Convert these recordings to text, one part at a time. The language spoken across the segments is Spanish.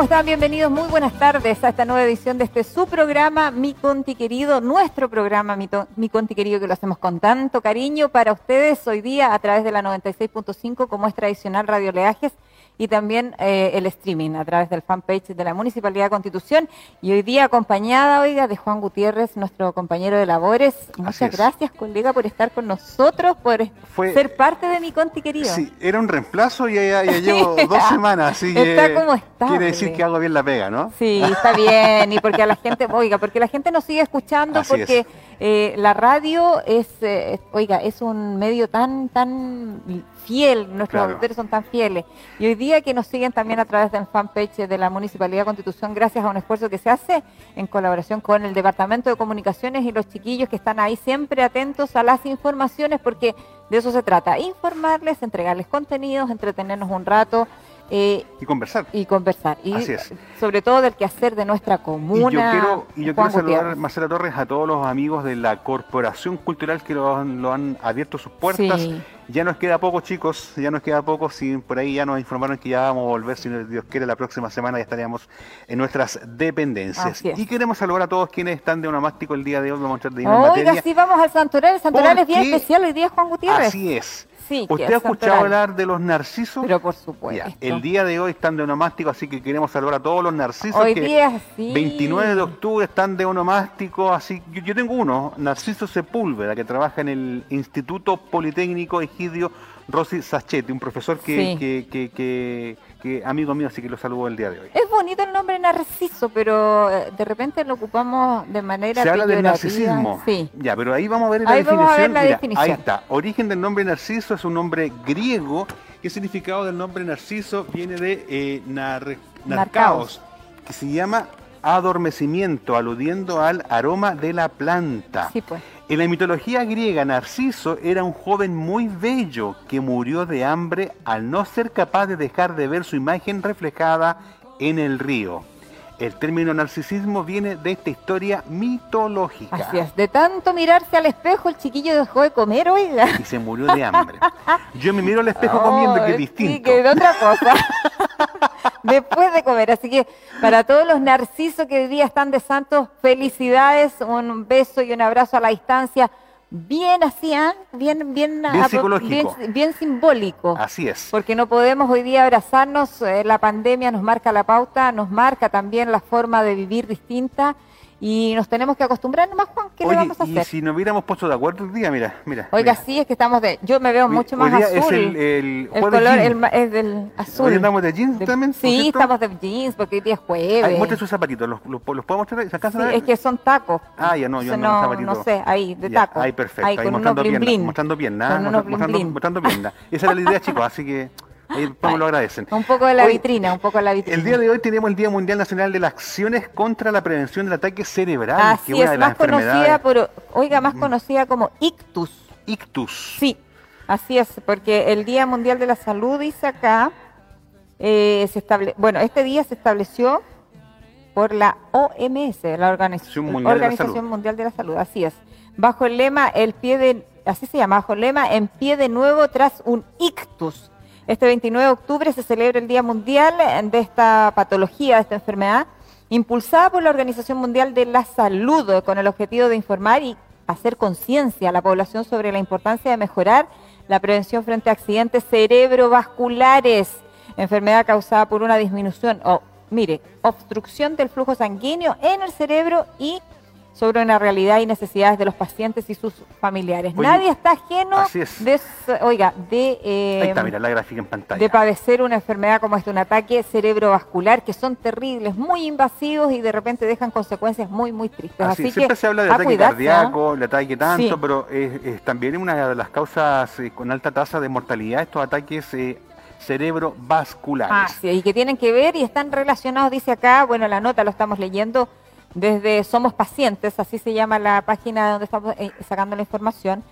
¿Cómo están? Bienvenidos, muy buenas tardes a esta nueva edición de este su programa, Mi Conti Querido, nuestro programa Mi, Mi Conti Querido, que lo hacemos con tanto cariño para ustedes hoy día a través de la 96.5, como es tradicional Radio Leajes y también eh, el streaming a través del fanpage de la Municipalidad de Constitución. Y hoy día acompañada, oiga, de Juan Gutiérrez, nuestro compañero de labores. Muchas gracias, colega, por estar con nosotros, por ser parte de mi conti querido. Sí, era un reemplazo y ya, llevo dos semanas, así Está como está. Quiere decir que hago bien la pega, ¿no? Sí, está bien, y porque a la gente, oiga, porque la gente nos sigue escuchando, porque eh, la radio es, eh, oiga, es un medio tan, tan fiel, nuestros auditores son tan fieles. Y hoy día que nos siguen también a través del fanpage de la Municipalidad de Constitución, gracias a un esfuerzo que se hace en colaboración con el Departamento de Comunicaciones y los chiquillos que están ahí siempre atentos a las informaciones, porque de eso se trata, informarles, entregarles contenidos, entretenernos un rato. Eh, y conversar. Y conversar. Y sobre todo del quehacer de nuestra comuna. Y yo quiero, y yo quiero saludar, Marcela Torres, a todos los amigos de la Corporación Cultural que lo, han abierto sus puertas. Ya nos queda poco, chicos, ya nos queda poco. Si por ahí ya nos informaron que ya vamos a volver, si Dios quiere, la próxima semana ya estaríamos en nuestras dependencias. Y queremos saludar a todos quienes están de onomástico el día de hoy. Vamos a de Oiga, sí, vamos al santoral. El santoral es bien especial hoy día, Juan Gutiérrez. Así es. ¿Usted ha escuchado hablar de los narcisos? Pero por supuesto. el día de hoy están de onomástico, así que queremos saludar a todos los narcisos. Hoy día sí. 29 de octubre están de onomástico, así yo, tengo uno, Narciso Sepúlveda, que trabaja en el Instituto Politécnico Egidio Rossi Sachetti, un profesor que, que, que que amigo mío, así que lo saludo el día de hoy. Es bonito el nombre Narciso, pero eh, de repente lo ocupamos de manera Se habla del narcisismo. Sí. Ya, pero ahí vamos a ver la, definición. Ahí está. Origen del nombre Narciso es un nombre griego. ¿Qué significado del nombre Narciso? Viene de eh, narcaos, que se llama adormecimiento, aludiendo al aroma de la planta. Sí, pues. En la mitología griega, Narciso era un joven muy bello que murió de hambre al no ser capaz de dejar de ver su imagen reflejada en el río. El término narcisismo viene de esta historia mitológica. Así es, de tanto mirarse al espejo, el chiquillo dejó de comer, oiga. Y se murió de hambre. Yo me miro al espejo comiendo, que es distinto. Sí, que de otra cosa. Después de comer. Así que para todos los narcisos que hoy día están de santos, felicidades, un beso y un abrazo a la distancia bien así, ¿eh? bien, bien, bien, simbólico. Así es. Porque no podemos hoy día abrazarnos, eh, la pandemia nos marca la pauta, nos marca también la forma de vivir distinta y nos tenemos que acostumbrar nomás, Juan, ¿qué le vamos a hacer? y si nos hubiéramos puesto de acuerdo el día, mira, mira. Oiga, sí, es que estamos de... Yo me veo mucho más azul. es el, el, el color es del azul. ¿Hoy andamos de jeans también? Sí, estamos de jeans porque hoy día es jueves. Ay, muestre sus zapatitos, ¿los, los, los puedo mostrar? Sí, es que son tacos. Ah, ya no, yo no, no zapatitos. No sé, ahí, de tacos. Ahí, perfecto, ahí, ahí mostrando, pierna, mostrando pierna, mostrando, mostrando pierna. Esa era la idea, chicos, así que... Ahí lo agradecen. Un poco de la vitrina, un poco de la vitrina. El día de hoy tenemos el Día Mundial Nacional de las Acciones contra la Prevención del Ataque Cerebral. Así que es, más conocida por, oiga, más mm. conocida como ictus. Ictus. Sí, así es, porque el Día Mundial de la Salud dice acá, eh, se estable, bueno, este día se estableció por la OMS, la Organización, Mundial, Organización de Mundial de la Salud, así es. Bajo el lema, el pie de, así se llama, bajo el lema, en pie de nuevo tras un ictus este 29 de octubre se celebra el Día Mundial de esta patología, de esta enfermedad, impulsada por la Organización Mundial de la Salud, con el objetivo de informar y hacer conciencia a la población sobre la importancia de mejorar la prevención frente a accidentes cerebrovasculares, enfermedad causada por una disminución o, mire, obstrucción del flujo sanguíneo en el cerebro y sobre una realidad y necesidades de los pacientes y sus familiares. Nadie está ajeno de, oiga, de, eh, la gráfica en pantalla. de padecer una enfermedad como este, un ataque cerebrovascular, que son terribles, muy invasivos y de repente dejan consecuencias muy, muy tristes. Así, siempre se habla de ataque cardíaco, de ataque tanto, pero es, también una de las causas eh, con alta tasa de mortalidad, estos ataques eh, cerebrovasculares. Ah, sí, y que tienen que ver y están relacionados, dice acá, bueno, la nota lo estamos leyendo, desde Somos Pacientes, así se llama la página donde estamos eh, sacando la información,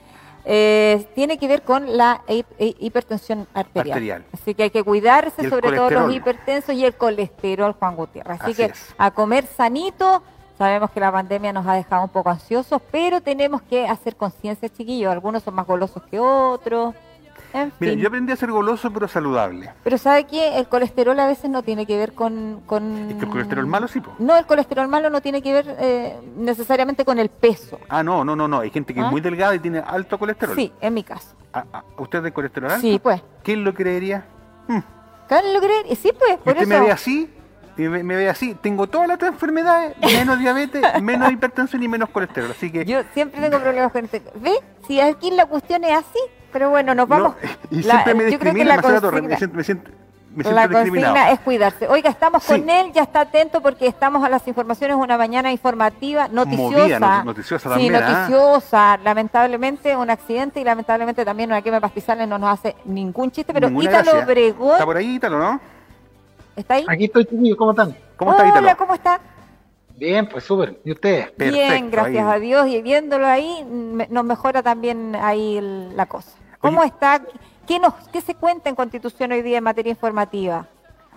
eh, tiene que ver con la hipertensión arterial. Así que hay que cuidarse, sobre todo los hipertensos y el colesterol, Juan Gutiérrez. Así, que a comer sanito. Sabemos que la pandemia nos ha dejado un poco ansiosos, pero tenemos que hacer conciencia, chiquillos. Algunos son más golosos que otros. Mira, yo aprendí a ser goloso pero saludable. Pero ¿sabe qué? El colesterol a veces no tiene que ver con... con... ¿Es que el colesterol malo sí? No, el colesterol malo no tiene que ver eh, necesariamente con el peso. Ah, no, no, no, no. Hay gente que es ¿Ah? muy delgada y tiene alto colesterol. Sí, en mi caso. Ah, ah, ¿Usted es de colesterol alto? Sí, pues. ¿Quién lo creería? Hmm. ¿Quién lo creería? Sí, pues, por ¿Usted me ve así? me, me, ve así, tengo todas las otras enfermedades, menos diabetes, menos hipertensión y menos colesterol. Así que yo siempre tengo problemas con este. ¿Ve? Si aquí la cuestión es así, pero bueno, nos vamos. y siempre me discrimina Marcela Torres, me siento, me siento la consigna es cuidarse. Oiga, estamos con él, ya está atento porque estamos a las informaciones, una mañana informativa, noticiosa. noticiosa también. Sí, ¿ah? noticiosa. Lamentablemente un accidente y lamentablemente también una quema pastizales no nos hace ningún chiste, pero Ítalo Obregón. Está por ahí Ítalo, ¿no? ¿Está ahí? Aquí estoy, chiquillos, ¿cómo están? ¿Cómo está, Hola, ¿cómo está? Bien, pues súper. ¿Y ustedes? Bien, gracias a Dios. Y viéndolo ahí, nos mejora también ahí la cosa. ¿Cómo está? ¿Qué, nos, ¿Qué se cuenta en Constitución hoy día en materia informativa?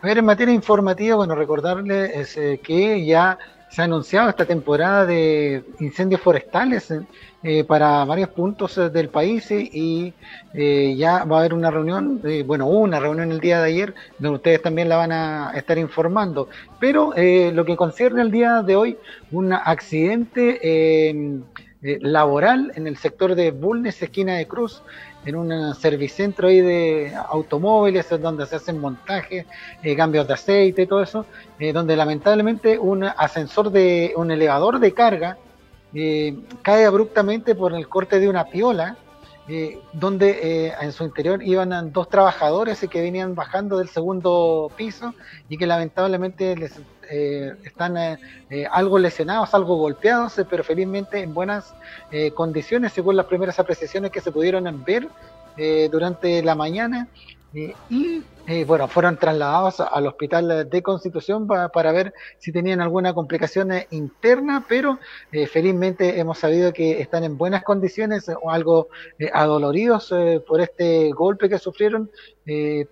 A ver, en materia informativa, bueno, recordarle eh, que ya se ha anunciado esta temporada de incendios forestales eh, para varios puntos eh, del país y eh, ya va a haber una reunión, bueno, una reunión el día de ayer donde ustedes también la van a estar informando, pero lo que concierne el día de hoy, un accidente laboral en el sector de Bulnes, esquina de Cruz, en un servicentro ahí de automóviles donde se hacen montajes, eh, cambios de aceite y todo eso, eh, donde lamentablemente un ascensor de un elevador de carga eh, cae abruptamente por el corte de una piola, donde en su interior iban dos trabajadores que venían bajando del segundo piso y que lamentablemente les están algo lesionados, algo golpeados, pero felizmente en buenas condiciones según las primeras apreciaciones que se pudieron ver durante la mañana. Y eh, bueno, fueron trasladados al hospital de Constitución para ver si tenían alguna complicación eh, interna, pero eh, felizmente hemos sabido que están en buenas condiciones o algo adoloridos por este golpe que sufrieron,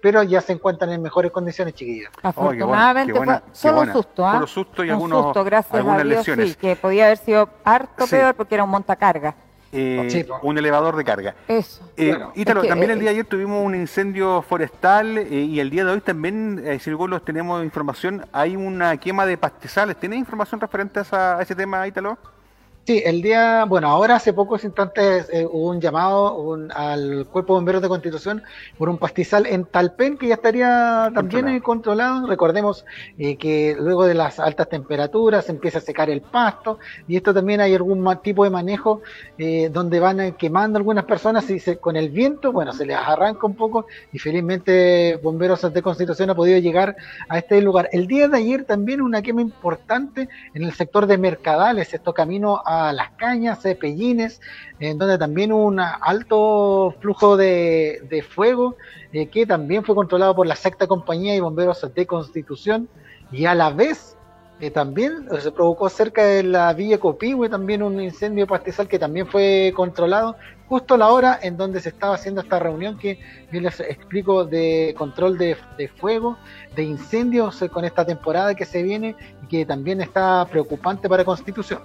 pero ya se encuentran en mejores condiciones, chiquillos. Afortunadamente fue solo un susto, ¿ah? Solo susto y algunos, susto, gracias algunas a Dios, lesiones. Sí, que podía haber sido harto peor porque era un montacarga. Eh, un elevador de carga. Eso. Eh, también el eh, día de ayer tuvimos un incendio forestal y el día de hoy también, si los tenemos información, hay una quema de pastizales. ¿Tienes información referente a, a ese tema, Ítalo? Sí, el día, bueno, ahora hace pocos instantes eh, hubo un llamado al Cuerpo de Bomberos de Constitución por un pastizal en Talpen que ya estaría también controlado. Recordemos eh, que luego de las altas temperaturas empieza a secar el pasto y esto también hay algún tipo de manejo eh, donde van quemando algunas personas y se, con el viento, bueno, se les arranca un poco y felizmente Bomberos de Constitución ha podido llegar a este lugar. El día de ayer también una quema importante en el sector de Mercadales, esto camino a las Cañas, Cepellines, en donde también hubo un alto flujo de, fuego eh, que también fue controlado por la sexta compañía y bomberos de Constitución y a la vez eh, también se provocó cerca de la Villa Copihue también un incendio pastizal que también fue controlado justo a la hora en donde se estaba haciendo esta reunión que les explico de control de, de fuego, de incendios con esta temporada que se viene y que también está preocupante para Constitución.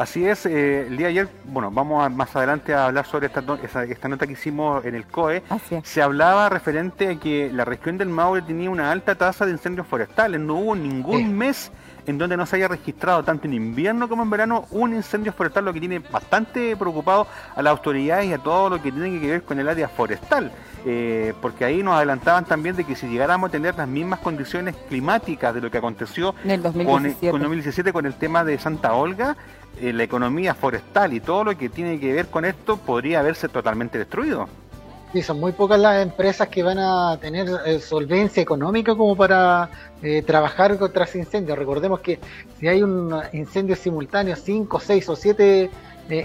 Así es, eh, el día de ayer, bueno, vamos más adelante a hablar sobre esta, esta nota que hicimos en el COE. Se hablaba referente a que la región del Maule tenía una alta tasa de incendios forestales. No hubo ningún mes en donde no se haya registrado, tanto en invierno como en verano, un incendio forestal, lo que tiene bastante preocupado a las autoridades y a todo lo que tiene que ver con el área forestal. Eh, porque ahí nos adelantaban también de que si llegáramos a tener las mismas condiciones climáticas de lo que aconteció en el 2017. Con, 2017 con el tema de Santa Olga, eh, la economía forestal y todo lo que tiene que ver con esto podría haberse totalmente destruido. Sí, son muy pocas las empresas que van a tener eh, solvencia económica como para trabajar contra ese incendio. Recordemos que si hay un incendio simultáneo, 5, 6 o 7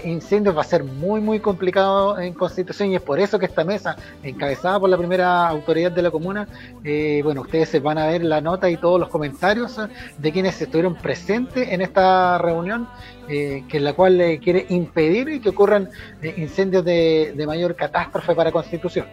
incendios va a ser muy muy complicado en Constitución y es por eso que esta mesa, encabezada por la primera autoridad de la comuna, eh, bueno, ustedes se van a ver la nota y todos los comentarios de quienes estuvieron presentes en esta reunión, eh, que en la cual le quiere impedir que ocurran eh, incendios de, mayor catástrofe para Constitución.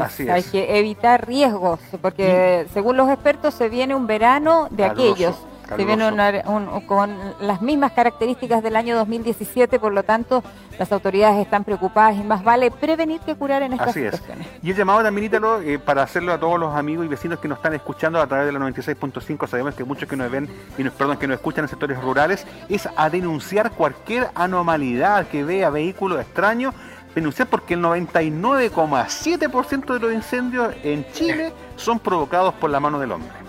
Así es. Hay que evitar riesgos, porque según los expertos se viene un verano de aquellos Se viene con las mismas características del año 2017, por lo tanto, las autoridades están preocupadas y más vale prevenir que curar en estas Así situaciones. Es. Y el llamado también, Ítalo, eh, para hacerlo a todos los amigos y vecinos que nos están escuchando a través de la 96.5, sabemos que muchos que nos ven y nos, perdón, que nos escuchan en sectores rurales, es a denunciar cualquier anomalidad que vea vehículos extraños denunciar porque el 99,7% de los incendios en Chile son provocados por la mano del hombre.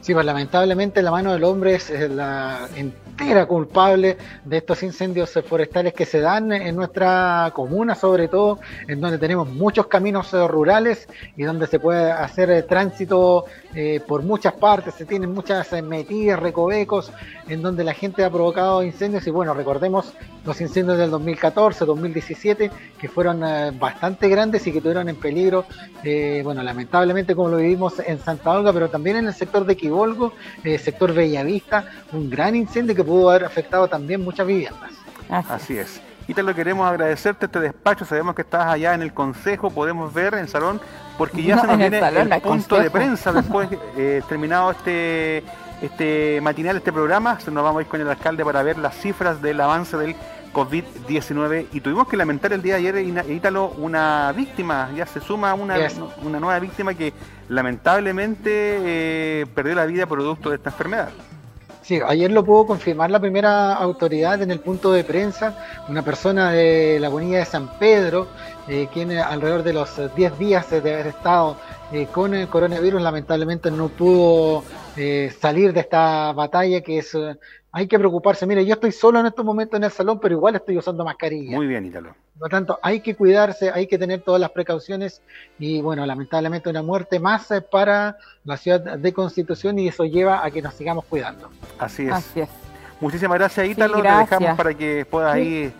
Sí, pues lamentablemente la mano del hombre es la entera culpable de estos incendios forestales que se dan en nuestra comuna, sobre todo en donde tenemos muchos caminos rurales y donde se puede hacer tránsito eh, por muchas partes, se tienen muchas metidas, recovecos, en donde la gente ha provocado incendios. Y bueno, recordemos los incendios del 2014, 2017, que fueron eh, bastante grandes y que tuvieron en peligro, eh, bueno, lamentablemente como lo vivimos en Santa Olga, pero también en el sector de Quibolgo, sector Bellavista, un gran incendio que pudo haber afectado también muchas viviendas. Así, es. Y te lo queremos agradecerte este despacho. Sabemos que estás allá en el consejo, podemos ver en el salón, porque ya se nos viene el, punto de prensa después eh, terminado este este matinal, este programa. Nos vamos a ir con el alcalde para ver las cifras del avance del COVID-19 y tuvimos que lamentar el día de ayer, Ítalo, una víctima, ya se suma una, una nueva víctima que lamentablemente eh, perdió la vida producto de esta enfermedad. Sí, ayer lo pudo confirmar la primera autoridad en el punto de prensa, una persona de la bonilla de San Pedro, eh, quien alrededor de los 10 días de haber estado eh, con el coronavirus lamentablemente no pudo eh, salir de esta batalla que es hay que preocuparse. Mire, yo estoy solo en estos momentos en el salón, pero igual estoy usando mascarilla. Muy bien, Ítalo. Por lo tanto, hay que cuidarse, hay que tener todas las precauciones y, bueno, lamentablemente una muerte más eh, para la ciudad de Constitución y eso lleva a que nos sigamos cuidando. Así es. Así es. Muchísimas gracias, Ítalo. Te dejamos para que puedas ahí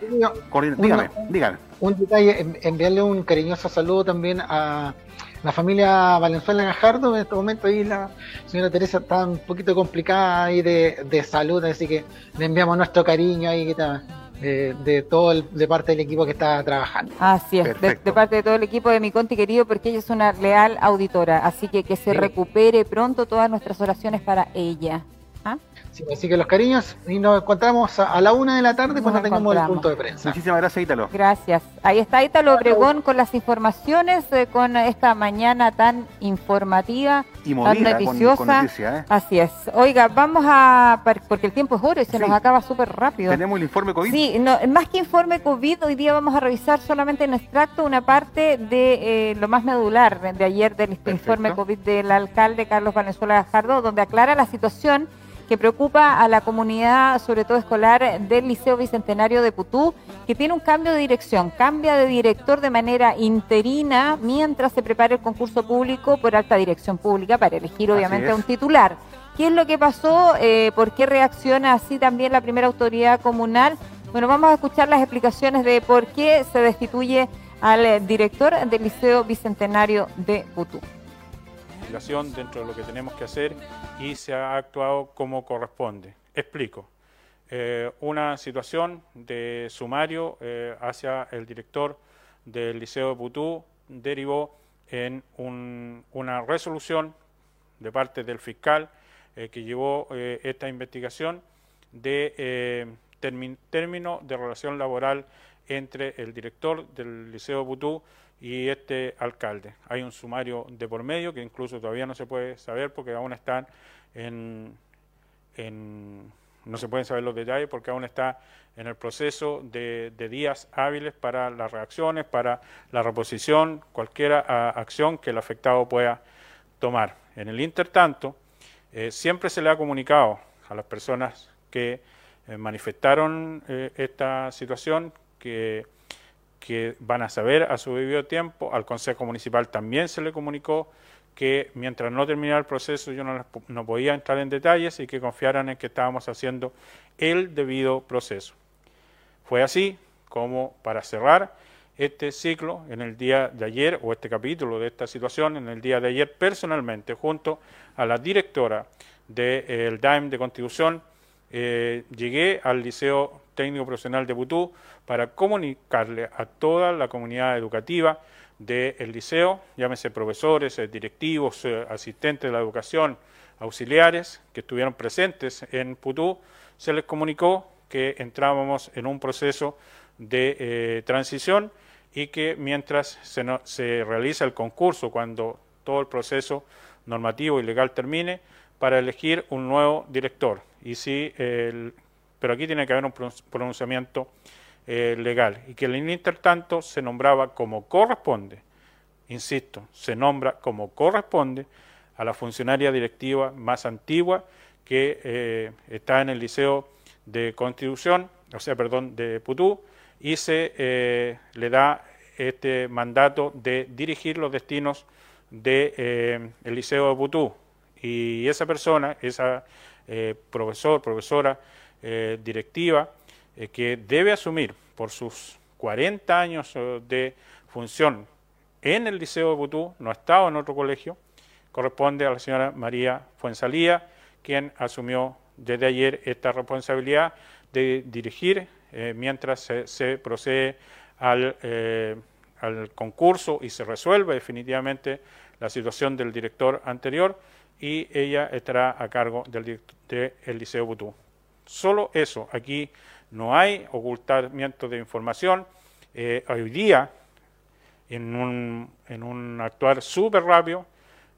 Dígame, dígame. Un detalle, enviarle un cariñoso saludo también a la familia Valenzuela Gajardo, en este momento ahí la señora Teresa está un poquito complicada ahí de, salud, así que le enviamos nuestro cariño ahí que está, eh, de todo el, de parte del equipo que está trabajando. Así es, de, parte de todo el equipo de mi Conti querido, porque ella es una leal auditora, así que que se recupere pronto todas nuestras oraciones para ella. ¿Ah? así que los cariños y nos encontramos a, la una de la tarde cuando tengamos el punto de prensa. Muchísimas gracias, Ítalo. Gracias. Ahí está Ítalo Obregón con las informaciones, eh, con esta mañana tan informativa, y tan noticiosa. ¿eh? Así es. Oiga, vamos a, porque el tiempo es oro y se nos acaba súper rápido. Tenemos el informe COVID. Sí, más que informe COVID, hoy día vamos a revisar solamente en extracto una parte de eh, lo más medular de ayer del informe COVID del alcalde Carlos Valenzuela Gajardo, donde aclara la situación que preocupa a la comunidad, sobre todo escolar, del Liceo Bicentenario de Putú, que tiene un cambio de dirección, cambia de director de manera interina mientras se prepara el concurso público por alta dirección pública para elegir obviamente a un titular. ¿Qué es lo que pasó? Eh, ¿Por qué reacciona así también la primera autoridad comunal? Bueno, vamos a escuchar las explicaciones de por qué se destituye al director del Liceo Bicentenario de Putú dentro de lo que tenemos que hacer y se ha actuado como corresponde. Explico. Eh, una situación de sumario eh, hacia el director del Liceo de Putú derivó en una resolución de parte del fiscal eh, que llevó esta investigación de término de relación laboral entre el director del Liceo de Putú y este alcalde. Hay un sumario de por medio que incluso todavía no se puede saber porque aún están en, no se pueden saber los detalles porque aún está en el proceso de, días hábiles para las reacciones, para la reposición, cualquier acción que el afectado pueda tomar. En el intertanto, eh, siempre se le ha comunicado a las personas que eh, manifestaron eh, esta situación que que van a saber a su debido tiempo. Al Consejo Municipal también se le comunicó que mientras no terminara el proceso yo no, no podía entrar en detalles y que confiaran en que estábamos haciendo el debido proceso. Fue así como para cerrar este ciclo en el día de ayer, o este capítulo de esta situación, en el día de ayer personalmente, junto a la directora del DAEM de Constitución, eh, llegué al Liceo Técnico Profesional de Butú para comunicarle a toda la comunidad educativa del liceo, llámese profesores, eh, directivos, eh, asistentes de la educación, auxiliares que estuvieron presentes en Putú, se les comunicó que entrábamos en un proceso de eh, transición y que mientras se, se realiza el concurso, cuando todo el proceso normativo y legal termine, para elegir un nuevo director. Y si pero aquí tiene que haber un pronunciamiento eh, legal y que en intertanto se nombraba como corresponde, insisto, se nombra como corresponde a la funcionaria directiva más antigua que eh, está en el Liceo de Constitución, o sea, perdón, de Putú, y se eh, le da este mandato de dirigir los destinos del de, el Liceo de Putú. Y esa persona, esa profesor, profesora directiva, que debe asumir por sus 40 años de función en el Liceo de Butú, no ha estado en otro colegio, corresponde a la señora María Fuensalía, quien asumió desde ayer esta responsabilidad de dirigir eh, mientras se, procede al, eh, concurso y se resuelve definitivamente la situación del director anterior y ella estará a cargo del, del Liceo Butú. Solo eso, aquí no hay ocultamiento de información. Eh, hoy día, en un, en un actuar súper rápido,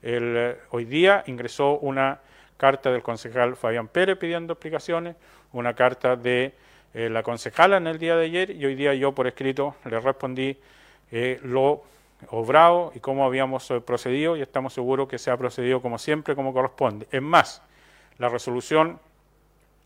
el, hoy día ingresó una carta del concejal Fabián Pérez pidiendo explicaciones, una carta de eh, la concejala en el día de ayer y hoy día yo por escrito le respondí eh, lo obrado y cómo habíamos procedido y estamos seguros que se ha procedido como siempre, como corresponde. Es más, la resolución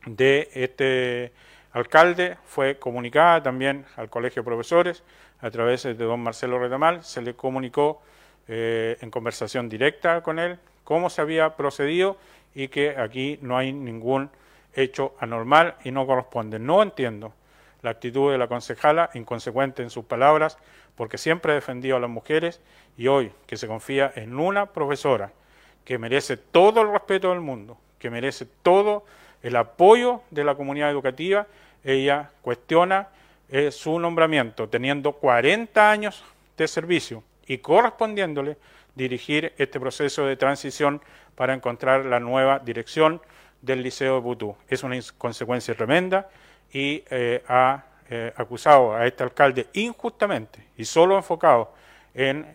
de este alcalde fue comunicada también al Colegio de Profesores a través de don Marcelo Retamal, se le comunicó eh, en conversación directa con él cómo se había procedido y que aquí no hay ningún hecho anormal y no corresponde. No entiendo la actitud de la concejala, inconsecuente en sus palabras, porque siempre ha defendido a las mujeres y hoy que se confía en una profesora que merece todo el respeto del mundo, que merece todo el apoyo de la comunidad educativa, ella cuestiona eh, su nombramiento, teniendo 40 años de servicio y correspondiéndole dirigir este proceso de transición para encontrar la nueva dirección del Liceo de Butú. Es una consecuencia tremenda y eh, ha eh, acusado a este alcalde injustamente y solo enfocado en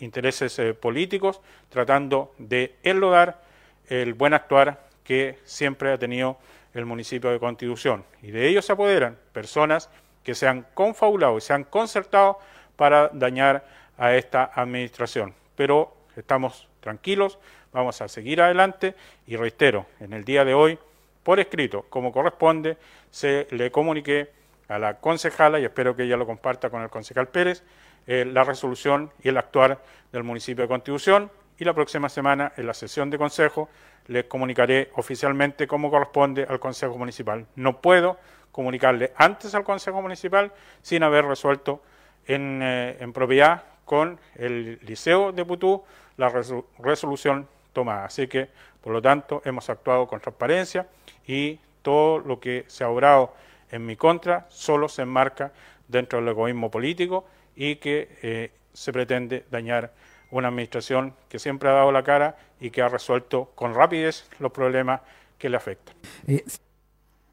intereses políticos, tratando de enlodar el buen actuar que siempre ha tenido el municipio de Constitución. Y de ellos se apoderan personas que se han confabulado y se han concertado para dañar a esta administración. Pero estamos tranquilos, vamos a seguir adelante y reitero, en el día de hoy, por escrito, como corresponde, se le comuniqué a la concejala, y espero que ella lo comparta con el concejal Pérez, eh, la resolución y el actuar del municipio de Constitución y la próxima semana en la sesión de consejo les comunicaré oficialmente cómo corresponde al Consejo Municipal. No puedo comunicarle antes al Consejo Municipal sin haber resuelto en, eh, propiedad con el Liceo de Putú la resolución tomada. Así que, por lo tanto, hemos actuado con transparencia y todo lo que se ha obrado en mi contra solo se enmarca dentro del egoísmo político y que eh, se pretende dañar una administración que siempre ha dado la cara y que ha resuelto con rapidez los problemas que le afectan. Eh,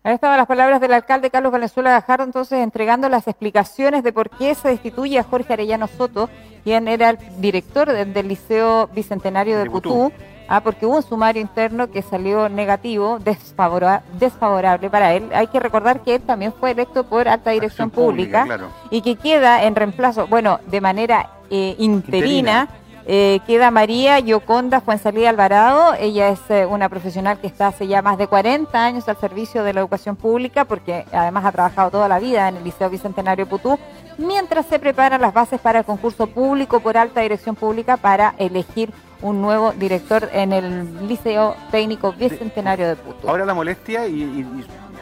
Ahí estaban las palabras del alcalde Carlos Valenzuela Gajardo, entonces entregando las explicaciones de por qué se destituye a Jorge Arellano Soto, quien era el director del, Liceo Bicentenario de, Putú, ah, porque hubo un sumario interno que salió negativo, desfavorable para él. Hay que recordar que él también fue electo por alta dirección pública, y que queda en reemplazo, bueno, de manera eh, interina eh, queda María Yoconda Fuensalida Alvarado. Ella es eh, una profesional que está hace ya más de 40 años al servicio de la educación pública, porque además ha trabajado toda la vida en el Liceo Bicentenario Putú, mientras se preparan las bases para el concurso público por alta dirección pública para elegir un nuevo director en el Liceo Técnico Bicentenario de Putú. Ahora la molestia y,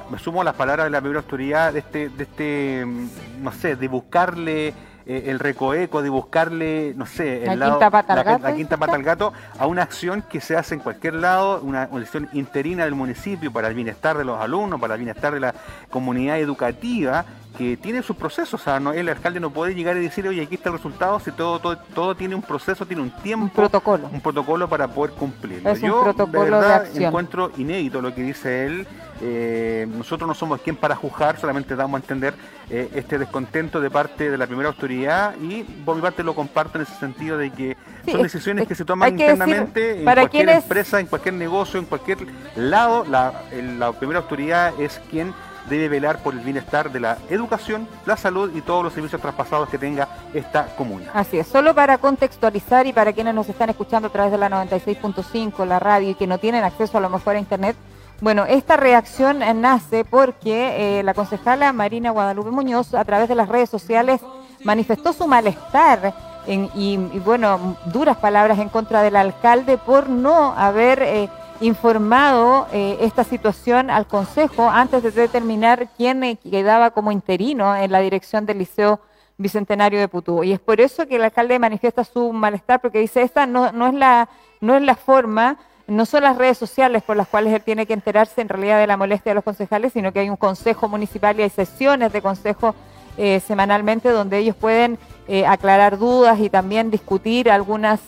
me sumo a las palabras de la primera autoridad de este, de este, mm, no sé, de buscarle eh, el recoeco de buscarle, no sé, el la, quinta pata al gato, la, quinta pata al gato a una acción que se hace en cualquier lado, una, acción interina del municipio para el bienestar de los alumnos, para el bienestar de la comunidad educativa que tiene sus procesos. O sea, no, el alcalde no puede llegar y decir, oye, aquí está el resultado, si todo, todo, todo tiene un proceso, tiene un tiempo. Un protocolo. Un protocolo para poder cumplirlo. Es Yo, un protocolo de, verdad, encuentro inédito lo que dice él. Eh, nosotros no somos quien para juzgar, solamente damos a entender eh, este descontento de parte de la primera autoridad y por mi parte lo comparto en ese sentido de que son decisiones que se toman internamente en cualquier empresa, en cualquier negocio, en cualquier lado. La, la primera autoridad es quien debe velar por el bienestar de la educación, la salud y todos los servicios traspasados que tenga esta comuna. Así es, solo para contextualizar y para quienes nos están escuchando a través de la 96.5, la radio y que no tienen acceso a lo mejor a internet, bueno, esta reacción nace porque eh, la concejala Marina Guadalupe Muñoz a través de las redes sociales manifestó su malestar y, bueno, duras palabras en contra del alcalde por no haber... Eh, informado eh, esta situación al Consejo antes de determinar quién quedaba como interino en la dirección del Liceo Bicentenario de Putú. Y es por eso que el alcalde manifiesta su malestar, porque dice, esta no, no, es, la, no es la forma, no son las redes sociales por las cuales él tiene que enterarse en realidad de la molestia de los concejales, sino que hay un consejo municipal y hay sesiones de consejo eh, semanalmente donde ellos pueden eh, aclarar dudas y también discutir algunas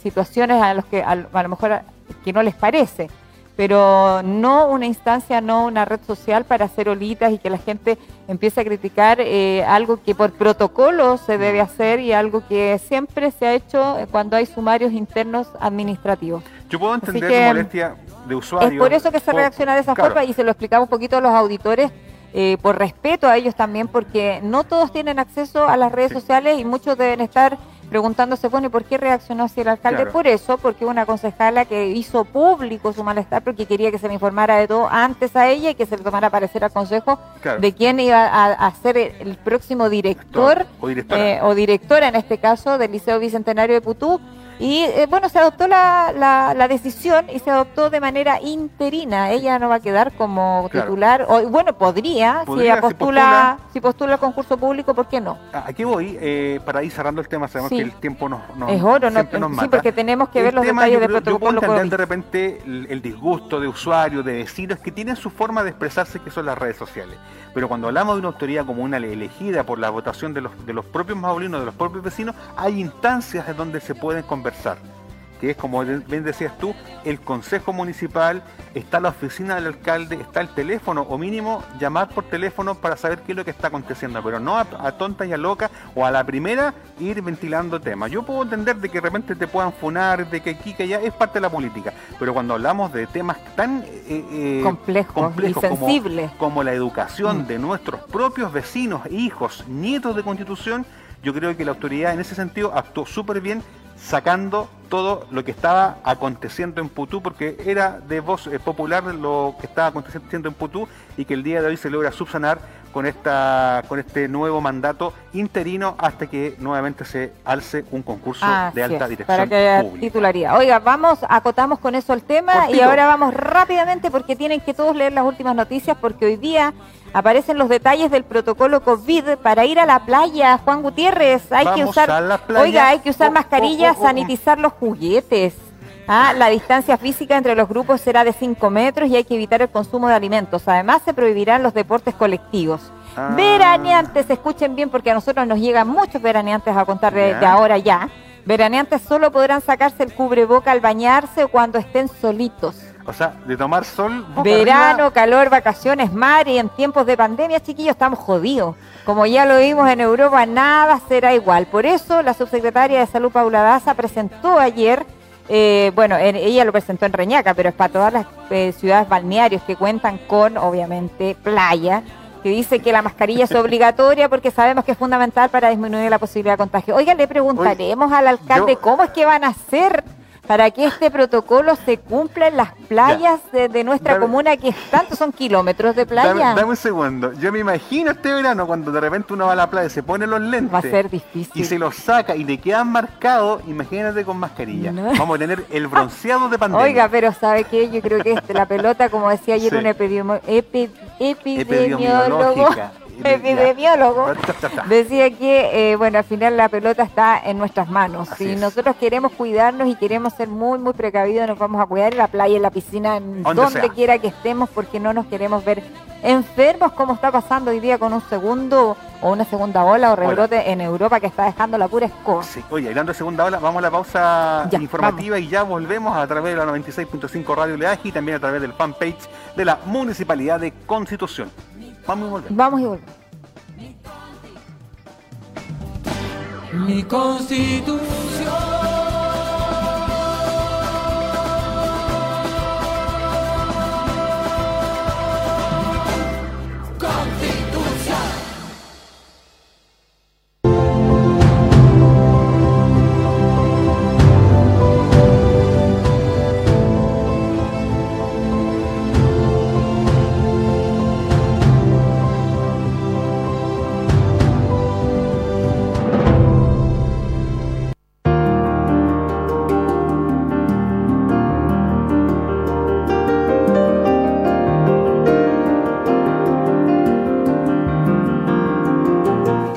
situaciones a los que a lo mejor que no les parece, pero no una instancia, no una red social para hacer olitas y que la gente empiece a criticar eh, algo que por protocolo se debe hacer y algo que siempre se ha hecho cuando hay sumarios internos administrativos. Yo puedo entender la molestia de usuarios. Es por eso que se reacciona de esa forma y se lo explicaba un poquito a los auditores. Eh, por respeto a ellos también, porque no todos tienen acceso a las redes sociales y muchos deben estar preguntándose, bueno, ¿y por qué reaccionó así el alcalde? Por eso, porque una concejala que hizo público su malestar porque quería que se le informara de todo antes a ella y que se le tomara parecer al consejo de quién iba a, ser el, próximo director o, directora. o directora, en este caso, del Liceo Bicentenario de Putú y eh, bueno, se adoptó la, la, decisión y se adoptó de manera interina. Ella no va a quedar como titular. O, bueno, podría, si ella postula, si postula, el concurso público, ¿por qué no? Ah, aquí voy, eh, para ir cerrando el tema, sabemos que el tiempo nos, nos Es oro, no, sí, porque tenemos que ver los detalles del protocolo. Yo puedo entender de repente el, disgusto de usuarios, de vecinos, que tienen su forma de expresarse, que son las redes sociales. Pero cuando hablamos de una autoridad como una elegida por la votación de los, de los propios maurinos, de los propios vecinos, hay instancias en donde se pueden conversar que es como bien decías tú, el consejo municipal, está la oficina del alcalde, está el teléfono, o mínimo llamar por teléfono para saber qué es lo que está aconteciendo, pero no a, tonta y a loca o a la primera ir ventilando temas. Yo puedo entender de que de repente te puedan funar, de que aquí, que allá, es parte de la política, pero cuando hablamos de temas tan eh, eh complejos, y sensibles como, la educación mm. de nuestros propios vecinos, hijos, nietos de constitución, yo creo que la autoridad en ese sentido actuó súper bien sacando todo lo que estaba aconteciendo en Putú, porque era de voz eh, popular lo que estaba aconteciendo en Putú y que el día de hoy se logra subsanar con esta con este nuevo mandato interino hasta que nuevamente se alce un concurso de alta dirección para que haya titularía. Oiga, vamos, acotamos con eso el tema y ahora vamos rápidamente porque tienen que todos leer las últimas noticias porque hoy día aparecen los detalles del protocolo COVID para ir a la playa. Juan Gutiérrez, hay que usar, oiga, hay que usar mascarillas, sanitizar los juguetes. Ah, la distancia física entre los grupos será de 5 metros y hay que evitar el consumo de alimentos. Además, se prohibirán los deportes colectivos. Ah. Veraneantes, escuchen bien porque a nosotros nos llegan muchos veraneantes a contar de, de ahora ya. Veraneantes solo podrán sacarse el cubreboca al bañarse o cuando estén solitos. O sea, de tomar sol. Verano, calor, vacaciones, mar y en tiempos de pandemia, chiquillos, estamos jodidos. Como ya lo vimos en Europa, nada será igual. Por eso, la subsecretaria de Salud, Paula Daza, presentó ayer, eh, bueno, ella lo presentó en Reñaca, pero es para todas las eh, ciudades balnearios que cuentan con, obviamente, playa, que dice que la mascarilla es obligatoria porque sabemos que es fundamental para disminuir la posibilidad de contagio. Oiga, le preguntaremos al alcalde cómo es que van a hacer para que este protocolo se cumpla en las playas de, nuestra comuna, que tanto son kilómetros de playa. Dame, un segundo. Yo me imagino este verano cuando de repente uno va a la playa, se pone los lentes. Va a ser difícil. Y se los saca y le quedan marcados, imagínate con mascarilla. Vamos a tener el bronceado de pandemia. Oiga, pero ¿sabe qué? Yo creo que la pelota, como decía ayer un epidemiólogo, epidemiólogo, decía que, eh, bueno, al final la pelota está en nuestras manos. si nosotros queremos cuidarnos y queremos ser muy, muy precavidos, nos vamos a cuidar en la playa, en la piscina, en donde, quiera que estemos, porque no nos queremos ver enfermos, como está pasando hoy día con un segundo o una segunda ola o rebrote en Europa que está dejando la pura escoba. Sí. Oye, hablando de segunda ola, vamos a la pausa informativa y ya volvemos a través de la 96.5 Radio Leaje y también a través del fanpage de la Municipalidad de Constitución. Vamos y volvemos. Vamos y volvemos. Mi constitución.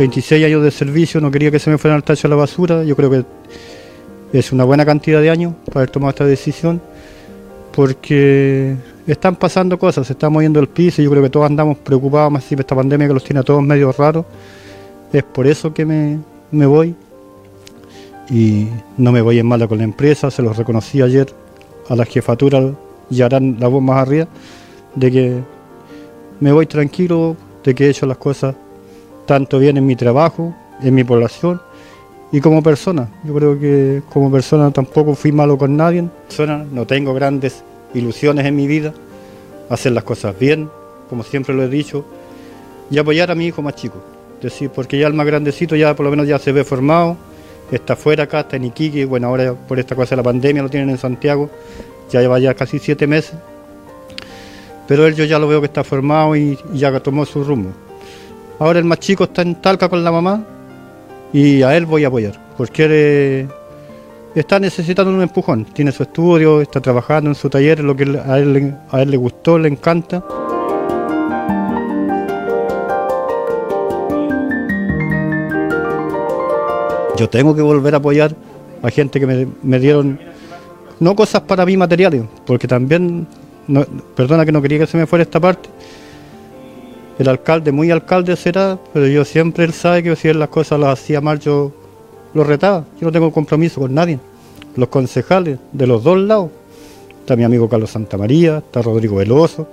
...26 años de servicio, no quería que se me fueran al tacho a la basura. Yo creo que es una buena cantidad de años para haber tomado esta decisión, porque están pasando cosas, se está moviendo el piso yo creo que todos andamos preocupados más si esta pandemia que los tiene a todos medio raros. Es por eso que me, me voy y no me voy en mala con la empresa, se los reconocí ayer a la jefatura y harán la voz más arriba de que me voy tranquilo, de que he hecho las cosas tanto bien en mi trabajo, en mi población y como persona. Yo creo que como persona tampoco fui malo con nadie. no tengo grandes ilusiones en mi vida, hacer las cosas bien, como siempre lo he dicho, y apoyar a mi hijo más chico. Decir, porque ya el más grandecito ya por lo menos ya se ve formado, está fuera acá, está en Iquique, bueno, ahora por esta cosa de la pandemia lo tienen en Santiago, ya lleva ya casi siete meses, pero él yo ya lo veo que está formado y, y ya tomó su rumbo. Ahora el más chico está en Talca con la mamá y a él voy a apoyar, porque está necesitando un empujón. Tiene su estudio, está trabajando en su taller, lo que a él, a él le gustó, le encanta. Yo tengo que volver a apoyar a gente que me, me dieron, no cosas para mí materiales, porque también, perdona que no quería que se me fuera esta parte, el alcalde, muy alcalde será, pero yo siempre él sabe que si él las cosas las hacía mal, yo lo retaba. Yo no tengo compromiso con nadie. Los concejales de los dos lados, está mi amigo Carlos Santamaría, está Rodrigo Veloso,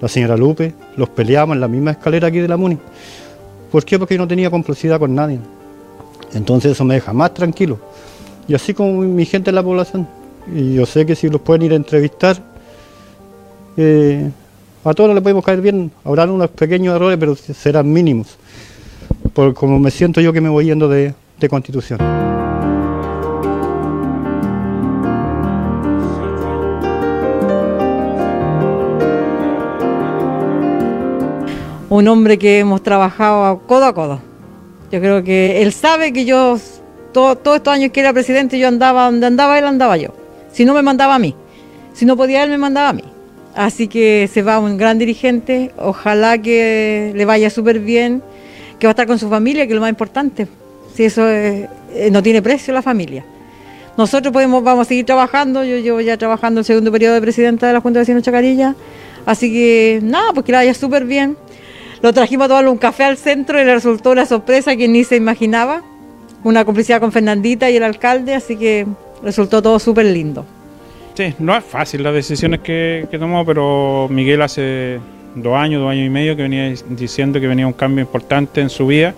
la señora Lupe, los peleamos en la misma escalera aquí de la MUNI. ¿Por qué? Porque yo no tenía complicidad con nadie. Entonces eso me deja más tranquilo. Y así como mi gente en la población. Y yo sé que si los pueden ir a entrevistar, eh, a todos le podemos caer bien, habrá unos pequeños errores, pero serán mínimos, por como me siento yo que me voy yendo de, de constitución. Un hombre que hemos trabajado codo a codo. Yo creo que él sabe que yo, todos estos años que era presidente, yo andaba donde andaba él, andaba yo. Si no me mandaba a mí. Si no podía él, me mandaba a mí. Así que se va un gran dirigente, ojalá que le vaya súper bien, que va a estar con su familia, que es lo más importante. Si eso eh, no tiene precio la familia. Nosotros podemos, vamos a seguir trabajando, yo llevo ya trabajando el segundo periodo de presidenta de la Junta de Vecinos Chacarilla, así que nada, pues que le vaya súper bien. Lo trajimos a tomarle un café al centro y le resultó una sorpresa que ni se imaginaba, una complicidad con Fernandita y el alcalde, así que resultó todo súper lindo. Sí, no es fácil las decisiones que, tomó, pero Miguel hace dos años, dos años y medio que venía diciendo que venía un cambio importante en su vida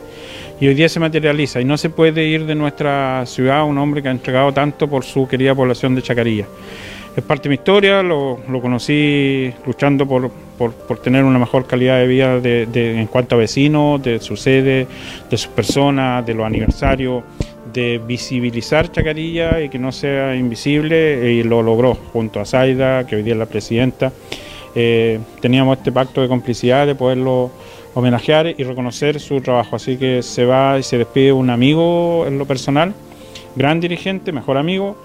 y hoy día se materializa y no se puede ir de nuestra ciudad un hombre que ha entregado tanto por su querida población de Chacarilla. Es parte de mi historia, lo, conocí luchando por, tener una mejor calidad de vida en cuanto a vecinos, de su sede, de sus personas, de los aniversarios de visibilizar Chacarilla y que no sea invisible y lo logró junto a Zaida, que hoy día es la presidenta. Eh, teníamos este pacto de complicidad de poderlo homenajear y reconocer su trabajo. Así que se va y se despide un amigo en lo personal, gran dirigente, mejor amigo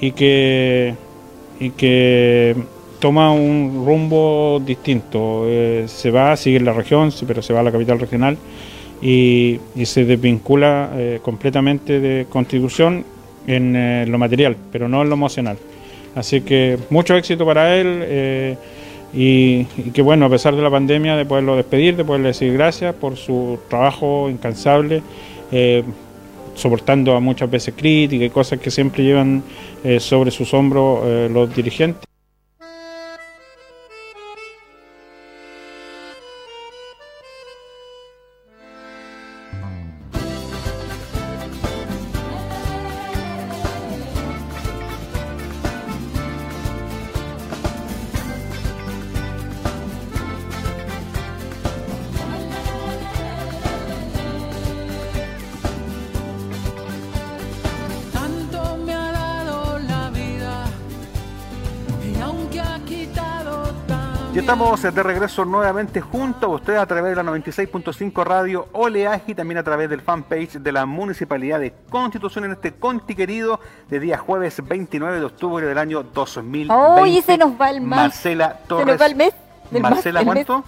y que, y que toma un rumbo distinto. se va, a seguir la región, pero se va a la capital regional y, se desvincula completamente de Constitución en lo material, pero no en lo emocional. Así que mucho éxito para él y, que bueno, a pesar de la pandemia, de poderlo despedir, de poderle decir gracias por su trabajo incansable, eh, soportando a muchas veces críticas y cosas que siempre llevan eh, sobre sus hombros eh, los dirigentes. De regreso nuevamente junto a ustedes a través de la 96.5 Radio Oleaje y también a través del fanpage de la Municipalidad de Constitución en este Conti querido de día jueves 29 de octubre del año 2020. Oye, se nos va el mes. Marcela Torres. Se nos va el mes. Marcela, ¿cuánto?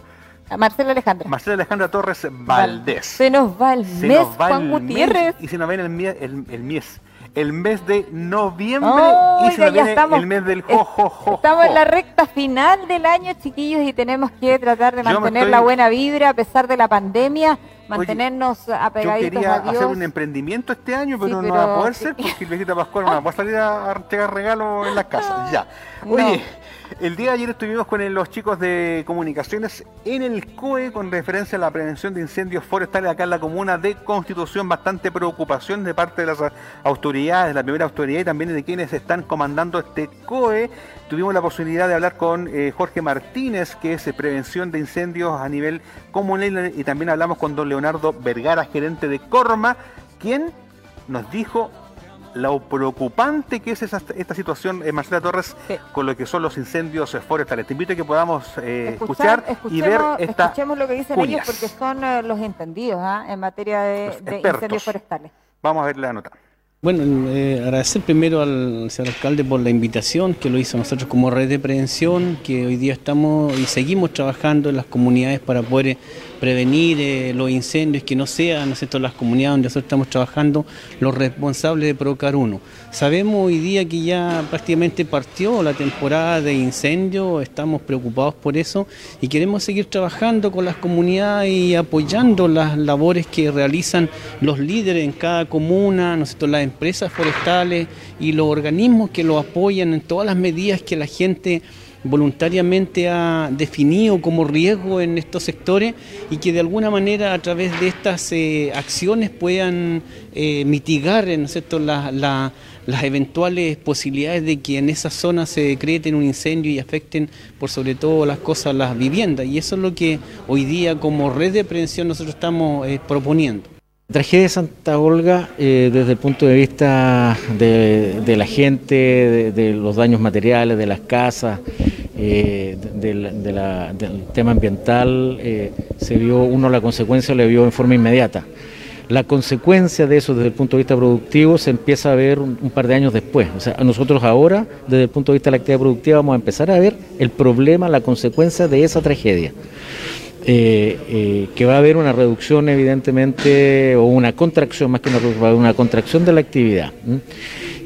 Marcela Alejandra. Marcela Alejandra Torres Valdés. Se nos va el mes, Juan Gutiérrez. y se nos va el, mes, el, el mes el mes de noviembre y se viene el mes del jojojo. Estamos en la recta final del año, chiquillos, y tenemos que tratar de mantener la buena vibra a pesar de la pandemia, mantenernos apegaditos yo quería hacer un emprendimiento este año, pero, no va a poder ser porque el viejita Pascual no va a salir a entregar regalos en las casas. Ya. Oye. El día de ayer estuvimos con los chicos de comunicaciones en el COE con referencia a la prevención de incendios forestales acá en la comuna de Constitución. Bastante preocupación de parte de las autoridades, de la primera autoridad y también de quienes están comandando este COE. Tuvimos la posibilidad de hablar con eh, Jorge Martínez, que es prevención de incendios a nivel comunal, y también hablamos con don Leonardo Vergara, gerente de Corma, quien nos dijo lo preocupante que es esta situación, eh, Marcela Torres, con lo que son los incendios forestales. Te invito a que podamos eh, escuchar y ver esta Escuchemos lo que dicen ellos porque son eh, los entendidos ¿ah? en materia de, de incendios forestales. Vamos a ver la nota. Bueno, eh, agradecer primero al señor alcalde por la invitación que lo hizo nosotros como red de prevención, que hoy día estamos y seguimos trabajando en las comunidades para poder prevenir eh, los incendios, que no sean ¿no las comunidades donde nosotros estamos trabajando los responsables de provocar uno. Sabemos hoy día que ya prácticamente partió la temporada de incendios, estamos preocupados por eso y queremos seguir trabajando con las comunidades y apoyando las labores que realizan los líderes en cada comuna, ¿no las empresas forestales y los organismos que lo apoyan en todas las medidas que la gente voluntariamente ha definido como riesgo en estos sectores y que de alguna manera a través de estas eh, acciones puedan eh, mitigar las eventuales posibilidades de que en esa zona se decreten un incendio y afecten por sobre todo las cosas las viviendas. Y eso es lo que hoy día como red de prevención nosotros estamos eh, proponiendo. La tragedia de Santa Olga, eh, desde el punto de vista de, la gente, de, los daños materiales, de las casas, eh, del, tema ambiental, eh, se vio, uno la consecuencia le vio en forma inmediata. La consecuencia de eso desde el punto de vista productivo se empieza a ver un, par de años después. O sea, nosotros ahora, desde el punto de vista de la actividad productiva, vamos a empezar a ver el problema, la consecuencia de esa tragedia. Eh, que va a haber una reducción evidentemente, o una contracción, más que una reducción, una contracción de la actividad,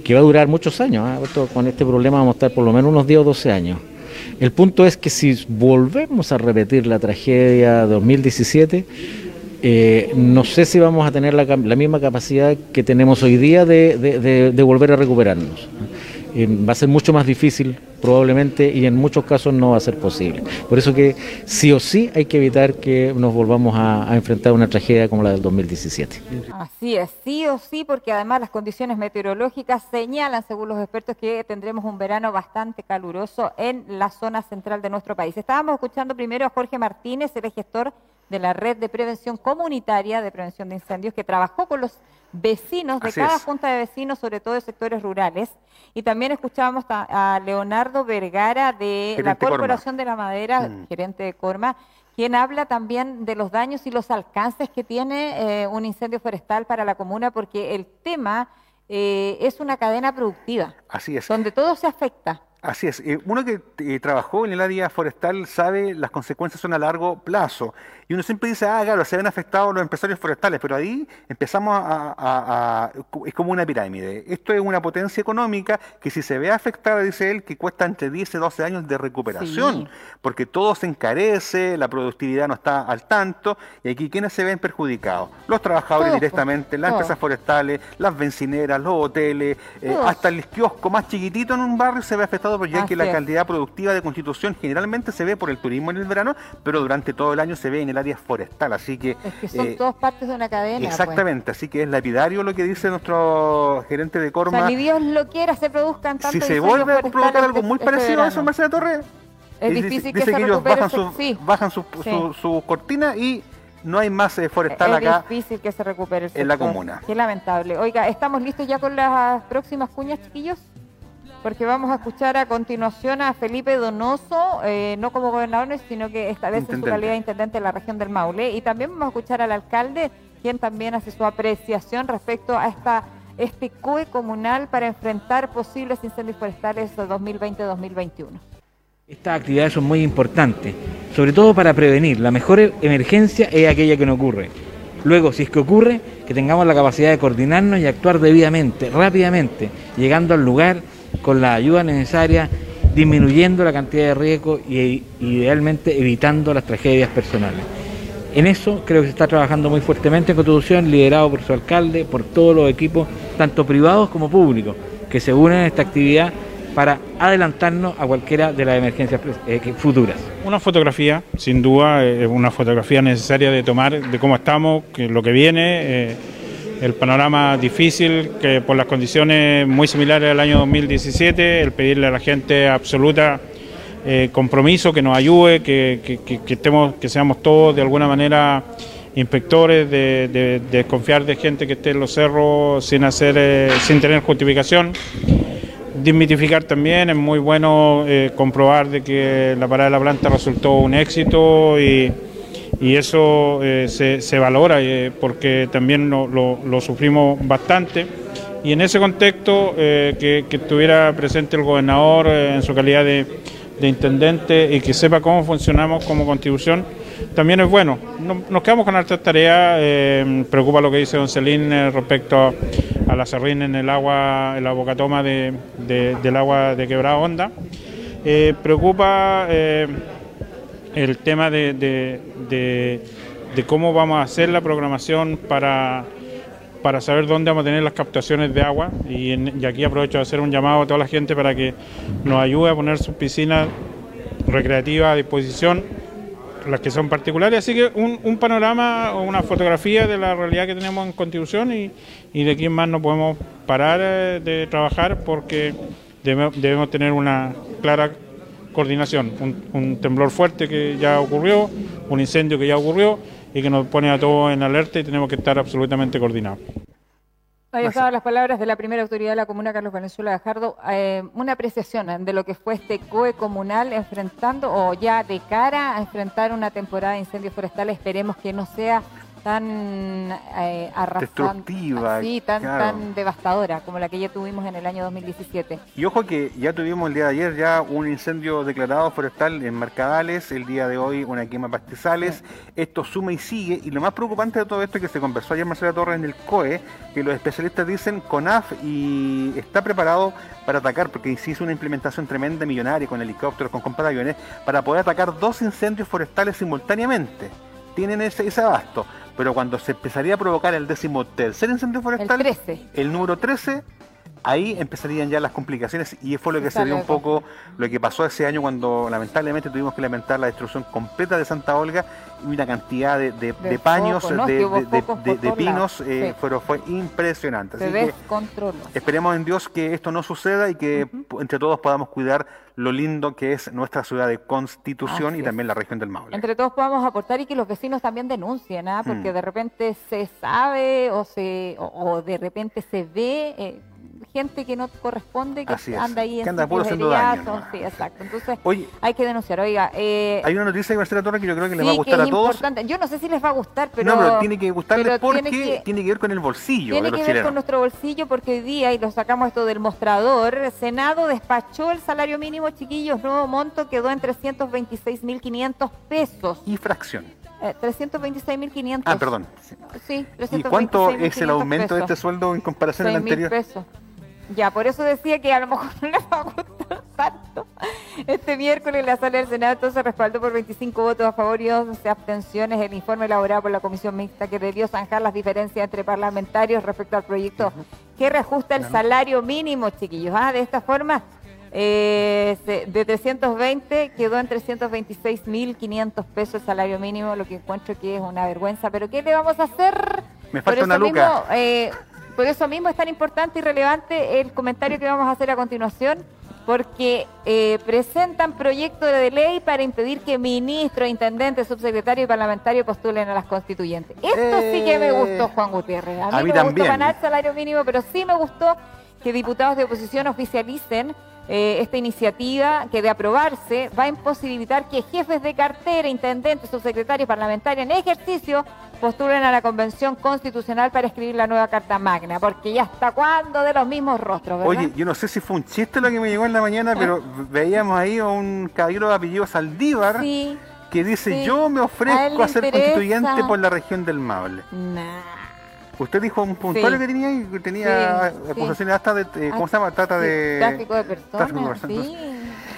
que va a durar muchos años. ¿ah? con este problema vamos a estar por lo menos unos 10 o 12 años. El punto es que si volvemos a repetir la tragedia de 2017, eh, no sé si vamos a tener la, misma capacidad que tenemos hoy día de volver a recuperarnos va a ser mucho más difícil probablemente y en muchos casos no va a ser posible. Por eso que sí o sí hay que evitar que nos volvamos a, enfrentar una tragedia como la del 2017. Así es, sí o sí, porque además las condiciones meteorológicas señalan, según los expertos, que tendremos un verano bastante caluroso en la zona central de nuestro país. Estábamos escuchando primero a Jorge Martínez, el gestor de la red de prevención comunitaria de prevención de incendios, que trabajó con los vecinos de cada junta de vecinos, sobre todo de sectores rurales. Y también escuchábamos a, Leonardo Vergara de la Corporación de la Madera, mm. gerente de Corma, quien habla también de los daños y los alcances que tiene eh, un incendio forestal para la comuna, porque el tema eh, es una cadena productiva. Así es. Donde todo se afecta. Así es. Eh, uno que eh, trabajó en el área forestal sabe las consecuencias son a largo plazo. Y uno siempre dice, ah, claro, se ven afectados los empresarios forestales, pero ahí empezamos a, Es como una pirámide. Esto es una potencia económica que si se ve afectada, dice él, que cuesta entre 10 y 12 años de recuperación, porque todo se encarece, la productividad no está al tanto, y aquí ¿quiénes se ven perjudicados? Los trabajadores directamente, las empresas forestales, las bencineras, los hoteles, eh, hasta el kiosco más chiquitito en un barrio se ve afectado, porque ya que la calidad productiva de Constitución generalmente se ve por el turismo en el verano, pero durante todo el año se ve en el área forestal, así que... Es que son eh, todas partes de una cadena. Pues. Exactamente, así que es lapidario lo que dice nuestro gerente de Corma. O ni Dios lo quiera, se produzcan Si se vuelve a provocar algo muy este parecido a eso, Marcela Torres, es difícil que, dice que ellos bajan, su, bajan su, su, cortina y no hay más eh, forestal acá. Es difícil que se recupere en la comuna. Qué lamentable. Oiga, ¿estamos listos ya con las próximas cuñas, chiquillos? Porque vamos a escuchar a continuación a Felipe Donoso, eh, no como gobernador, sino que esta vez en su calidad de intendente de la región del Maule. Y también vamos a escuchar al alcalde, quien también hace su apreciación respecto a esta este COE comunal para enfrentar posibles incendios forestales de 2020-2021. Estas actividades son muy importantes, sobre todo para prevenir. La mejor emergencia es aquella que no ocurre. Luego, si es que ocurre, que tengamos la capacidad de coordinarnos y actuar debidamente, rápidamente, llegando al lugar con la ayuda necesaria, disminuyendo la cantidad de riesgo y idealmente evitando las tragedias personales. En eso creo que se está trabajando muy fuertemente en Constitución, liderado por su alcalde, por todos los equipos, tanto privados como públicos, que se unen a esta actividad para adelantarnos a cualquiera de las emergencias eh, futuras. Una fotografía, sin duda, es una fotografía necesaria de tomar de cómo estamos, lo que viene. Eh, el panorama difícil, que por las condiciones muy similares al año 2017, el pedirle a la gente absoluta eh, compromiso, que nos ayude, que, estemos, que seamos todos de alguna manera inspectores, de, desconfiar de gente que esté en los cerros sin hacer, eh, sin tener justificación. Desmitificar también, es muy bueno eh, comprobar de que la parada de la planta resultó un éxito y y eso eh, se, valora eh, porque también lo, sufrimos bastante. Y en ese contexto, eh, que, estuviera presente el gobernador en su calidad de, intendente y que sepa cómo funcionamos como contribución, también es bueno. nos quedamos con altas tareas, preocupa lo que dice don Celín respecto a, la serrín en el agua, en la bocatoma de, del agua de quebrada onda. preocupa el tema de, cómo vamos a hacer la programación para, para saber dónde vamos a tener las captaciones de agua. Y, aquí aprovecho de hacer un llamado a toda la gente para que nos ayude a poner sus piscinas recreativas a disposición, las que son particulares, así que un, panorama o una fotografía de la realidad que tenemos en Constitución y, y de quién más no podemos parar eh, de trabajar porque debemos tener una clara coordinación, un, temblor fuerte que ya ocurrió, un incendio que ya ocurrió y que nos pone a todos en alerta y tenemos que estar absolutamente coordinados. Ahí estaban las palabras de la primera autoridad de la comuna, Carlos Venezuela Gajardo. Eh, una apreciación de lo que fue este COE comunal enfrentando o ya de cara a enfrentar una temporada de incendios forestales. Esperemos que no sea tan eh, destructiva, tan, tan devastadora como la que ya tuvimos en el año 2017. Y ojo que ya tuvimos el día de ayer ya un incendio declarado forestal en Mercadales, el día de hoy una quema de pastizales, esto suma y sigue, y lo más preocupante de todo esto es que se conversó ayer Marcela Torres en el COE, que los especialistas dicen CONAF y está preparado para atacar, porque se hizo una implementación tremenda millonaria con helicópteros, con compataviones, para poder atacar dos incendios forestales simultáneamente. Tienen ese, ese abasto pero cuando se empezaría a provocar el décimo tercer incendio forestal, el, el número 13, ahí empezarían ya las complicaciones y fue lo que se dio un poco lo que pasó ese año cuando lamentablemente tuvimos que lamentar la destrucción completa de Santa Olga y una cantidad de, paños, de, pinos, eh, pero fue impresionante. Se esperemos en Dios que esto no suceda y que entre todos podamos cuidar lo lindo que es nuestra ciudad de Constitución y también la región del Maule. Entre todos podamos aportar y que los vecinos también denuncien, ¿ah? porque mm. de repente se sabe o, se, o, de repente se ve... Eh, gente que no corresponde, que anda ahí en anda puro haciendo daño, Sí, exacto. Entonces hay que denunciar. Oiga, eh, hay una noticia de Marcela Torres que yo creo que les va a gustar a todos. Importante. Yo no sé si les va a gustar, pero... No, pero tiene que gustarles porque tiene que, ver con el bolsillo Tiene que ver con nuestro bolsillo porque hoy día, y lo sacamos esto del mostrador, el Senado despachó el salario mínimo, chiquillos, nuevo monto quedó en 326.500 pesos. Y fracción. 326.500. Eh, ah, perdón. Sí, ¿Y cuánto es el aumento de este sueldo en comparación al anterior? pesos. Ya, por eso decía que a lo mejor no les va a gustar tanto. Este miércoles la sala del Senado se respaldó por 25 votos a favor y 11 abstenciones el informe elaborado por la Comisión Mixta que debió zanjar las diferencias entre parlamentarios respecto al proyecto que reajusta el salario mínimo, chiquillos. Ah, de esta forma, eh, de 320 quedó en 326.500 pesos el salario mínimo, lo que encuentro que es una vergüenza. Pero ¿qué le vamos a hacer? Me falta una luca. Eh, por eso mismo es tan importante y relevante el comentario que vamos a hacer a continuación, porque eh, presentan proyecto de ley para impedir que ministros, intendentes, subsecretarios y parlamentarios postulen a las constituyentes. Esto sí que me gustó, Juan Gutiérrez. A mí, me gustó ganar salario mínimo, pero sí me gustó que diputados de oposición oficialicen eh, esta iniciativa que de aprobarse va a imposibilitar que jefes de cartera, intendentes, subsecretarios, parlamentarios en ejercicio postulen a la Convención Constitucional para escribir la nueva Carta Magna, porque ya está cuando de los mismos rostros, ¿verdad? Oye, yo no sé si fue un chiste lo que me llegó en la mañana, pero veíamos ahí a un caballero de apellido Saldívar que dice, yo me ofrezco a, ser constituyente por la región del Maule. Usted dijo un puntual que tenía y tenía acusaciones hasta de, eh, ¿cómo se llama? Trata de... Tráfico de personas, sí.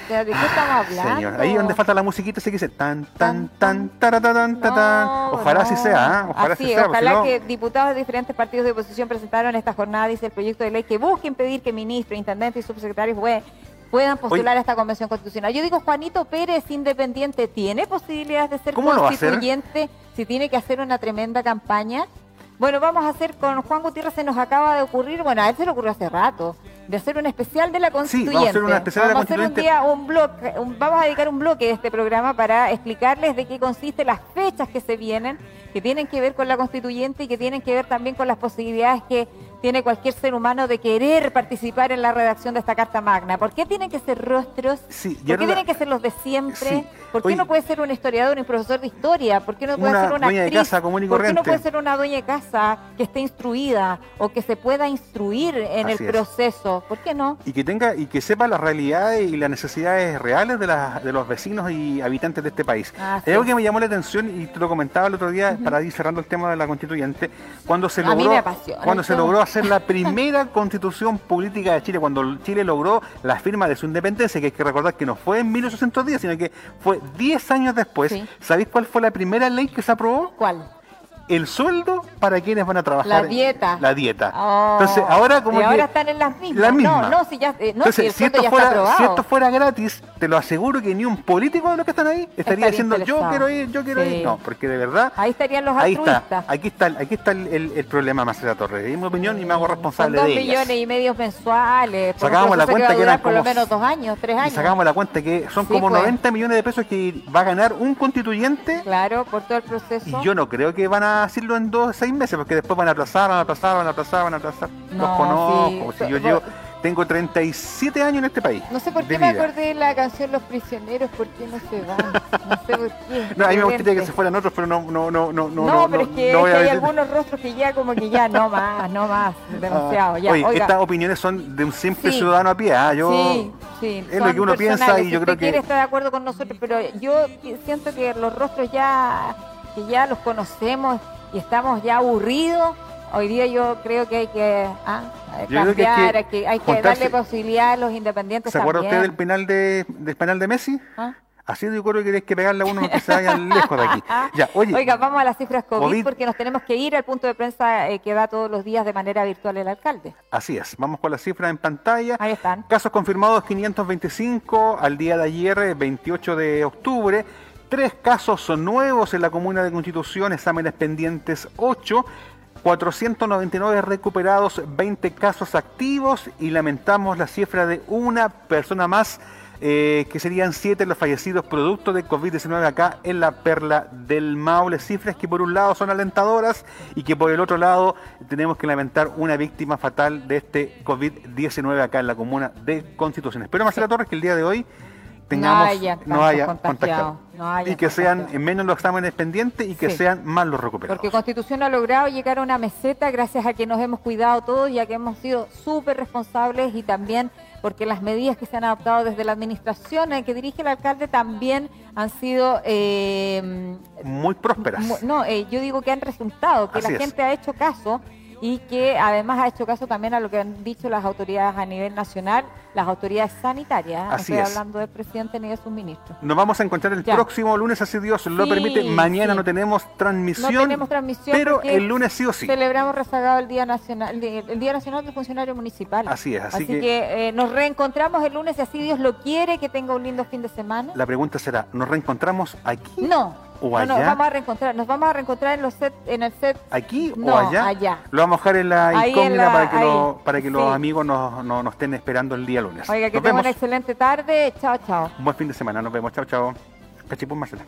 ¿De qué estamos hablando? Señor, ahí donde falta la musiquita se dice tan, tan, tan, taratán, tan, Ojalá así sea, ¿eh? ojalá así sea. Ojalá que diputados de diferentes partidos de oposición presentaron esta jornada, dice el proyecto de ley, que busque impedir que ministros, intendentes y subsecretarios puedan postular a esta convención constitucional. Yo digo, Juanito Pérez, independiente, ¿tiene posibilidades de ser constituyente si tiene que hacer una tremenda campaña? Bueno, vamos a hacer con Juan Gutiérrez, se nos acaba de ocurrir, bueno, a él se le ocurrió hace rato, de hacer un especial de la constituyente. Sí, vamos a hacer una especial de la constituyente. A hacer un día un bloque, vamos a dedicar un bloque de este programa para explicarles de qué consiste las fechas que se vienen, que tienen que ver con la constituyente y que tienen que ver también con las posibilidades que tiene cualquier ser humano de querer participar en la redacción de esta Carta Magna. ¿Por qué tienen que ser rostros? ¿Por qué tienen que ser los de siempre? ¿Por qué no puede ser un historiador, un profesor de historia? ¿Por qué no puede ser una actriz? De casa común y ¿Por qué no puede ser una dueña de casa que esté instruida o que se pueda instruir en el proceso? ¿Por qué no? Y que tenga y que sepa las realidades y las necesidades reales de, de los vecinos y habitantes de este país. Hay algo que me llamó la atención y te lo comentaba el otro día para ir cerrando el tema de la constituyente, cuando se logró, cuando se logró ser la primera constitución política de Chile, cuando Chile logró la firma de su independencia, que hay que recordar que no fue en 1810, sino que fue 10 años después. ¿Sabéis cuál fue la primera ley que se aprobó? ¿Cuál? El sueldo para quienes van a trabajar. La dieta. La dieta. Oh. Entonces, ahora como y ahora están en las mismas. No, no, si ya, eh, no, Entonces, si, esto fuera, si esto fuera gratis, te lo aseguro que ni un político de los que están ahí estaría, diciendo yo quiero ir, yo quiero ir. No, porque de verdad. Ahí estarían los ahí Está, aquí está, aquí está el, el, problema, Marcela Torres. Di mi opinión y me hago responsable de dos millones y medio mensuales. Sacábamos la cuenta que, eran por lo menos dos años, tres años. Y sacábamos la cuenta que son como 90 pues. millones de pesos que va a ganar un constituyente. Claro, por todo el proceso. Y yo no creo que van a hacerlo en dos seis meses, porque después van a aplazar, van a aplazar, van a aplazar, van a aplazar. Los conozco, si yo llevo, tengo 37 años en este país. No sé por qué me acordé de la canción Los Prisioneros, ¿por qué no se van? No sé por qué. No, a mí me gustaría que se fueran otros, pero no, no, no, no, no. No, pero es que, hay algunos rostros que ya como que ya no más, no más, demasiado. Ya, oye, estas opiniones son de un simple ciudadano a pie, ¿ah? Yo, sí, sí, es lo que uno piensa y yo creo que... estar de acuerdo con nosotros, pero yo siento que los rostros ya, que ya los conocemos y estamos ya aburridos, hoy día yo creo que hay que ah, cambiar, hay que, hay que, darle posibilidad a los independientes. ¿Se acuerda usted del penal de, del penal de Messi? ¿Ah? Así yo creo que tienes que pegarle a uno que se vayan lejos de aquí. Ya, oye, Oiga, vamos a las cifras COVID, porque nos tenemos que ir al punto de prensa eh, que da todos los días de manera virtual el alcalde. Así es, vamos con las cifras en pantalla. Ahí están. Casos confirmados 525 al día de ayer, 28 de octubre. Tres casos son nuevos en la comuna de Constitución, exámenes pendientes 8, 499 recuperados, 20 casos activos y lamentamos la cifra de una persona más eh, que serían siete los fallecidos producto de COVID-19 acá en la perla del Maule. Cifras que por un lado son alentadoras y que por el otro lado tenemos que lamentar una víctima fatal de este COVID-19 acá en la comuna de Constitución. Espero, Marcela Torres, que el día de hoy tengamos, no haya, contagiado. Y que sean menos los exámenes pendientes y que sean más los recuperados. Porque Constitución ha logrado llegar a una meseta gracias a que nos hemos cuidado todos y a que hemos sido súper responsables y también porque las medidas que se han adoptado desde la administración en que dirige el alcalde también han sido... Eh, muy prósperas. no, eh, yo digo que han resultado, que la gente ha hecho caso y que además ha hecho caso también a lo que han dicho las autoridades a nivel nacional, las autoridades sanitarias. Así estoy hablando del presidente ni de sus ministros. Nos vamos a encontrar el próximo lunes, así Dios lo permite. Mañana no tenemos transmisión. No tenemos transmisión. Pero el lunes sí o sí. Celebramos rezagado el Día Nacional, el Día Nacional del Funcionario Municipal. Así es. Así, que, eh, nos reencontramos el lunes, así Dios lo quiere, que tenga un lindo fin de semana. La pregunta será, ¿nos reencontramos aquí? No no, nos vamos a reencontrar, nos vamos a reencontrar en los set, en el set. ¿Aquí o allá? allá. Lo vamos a dejar en la incógnita para que, para que los amigos nos, nos, estén esperando el día lunes. Oiga, que tengan una excelente tarde. Chao, chao. Un buen fin de semana. Nos vemos. Chao, chao. Cachipún Marcela.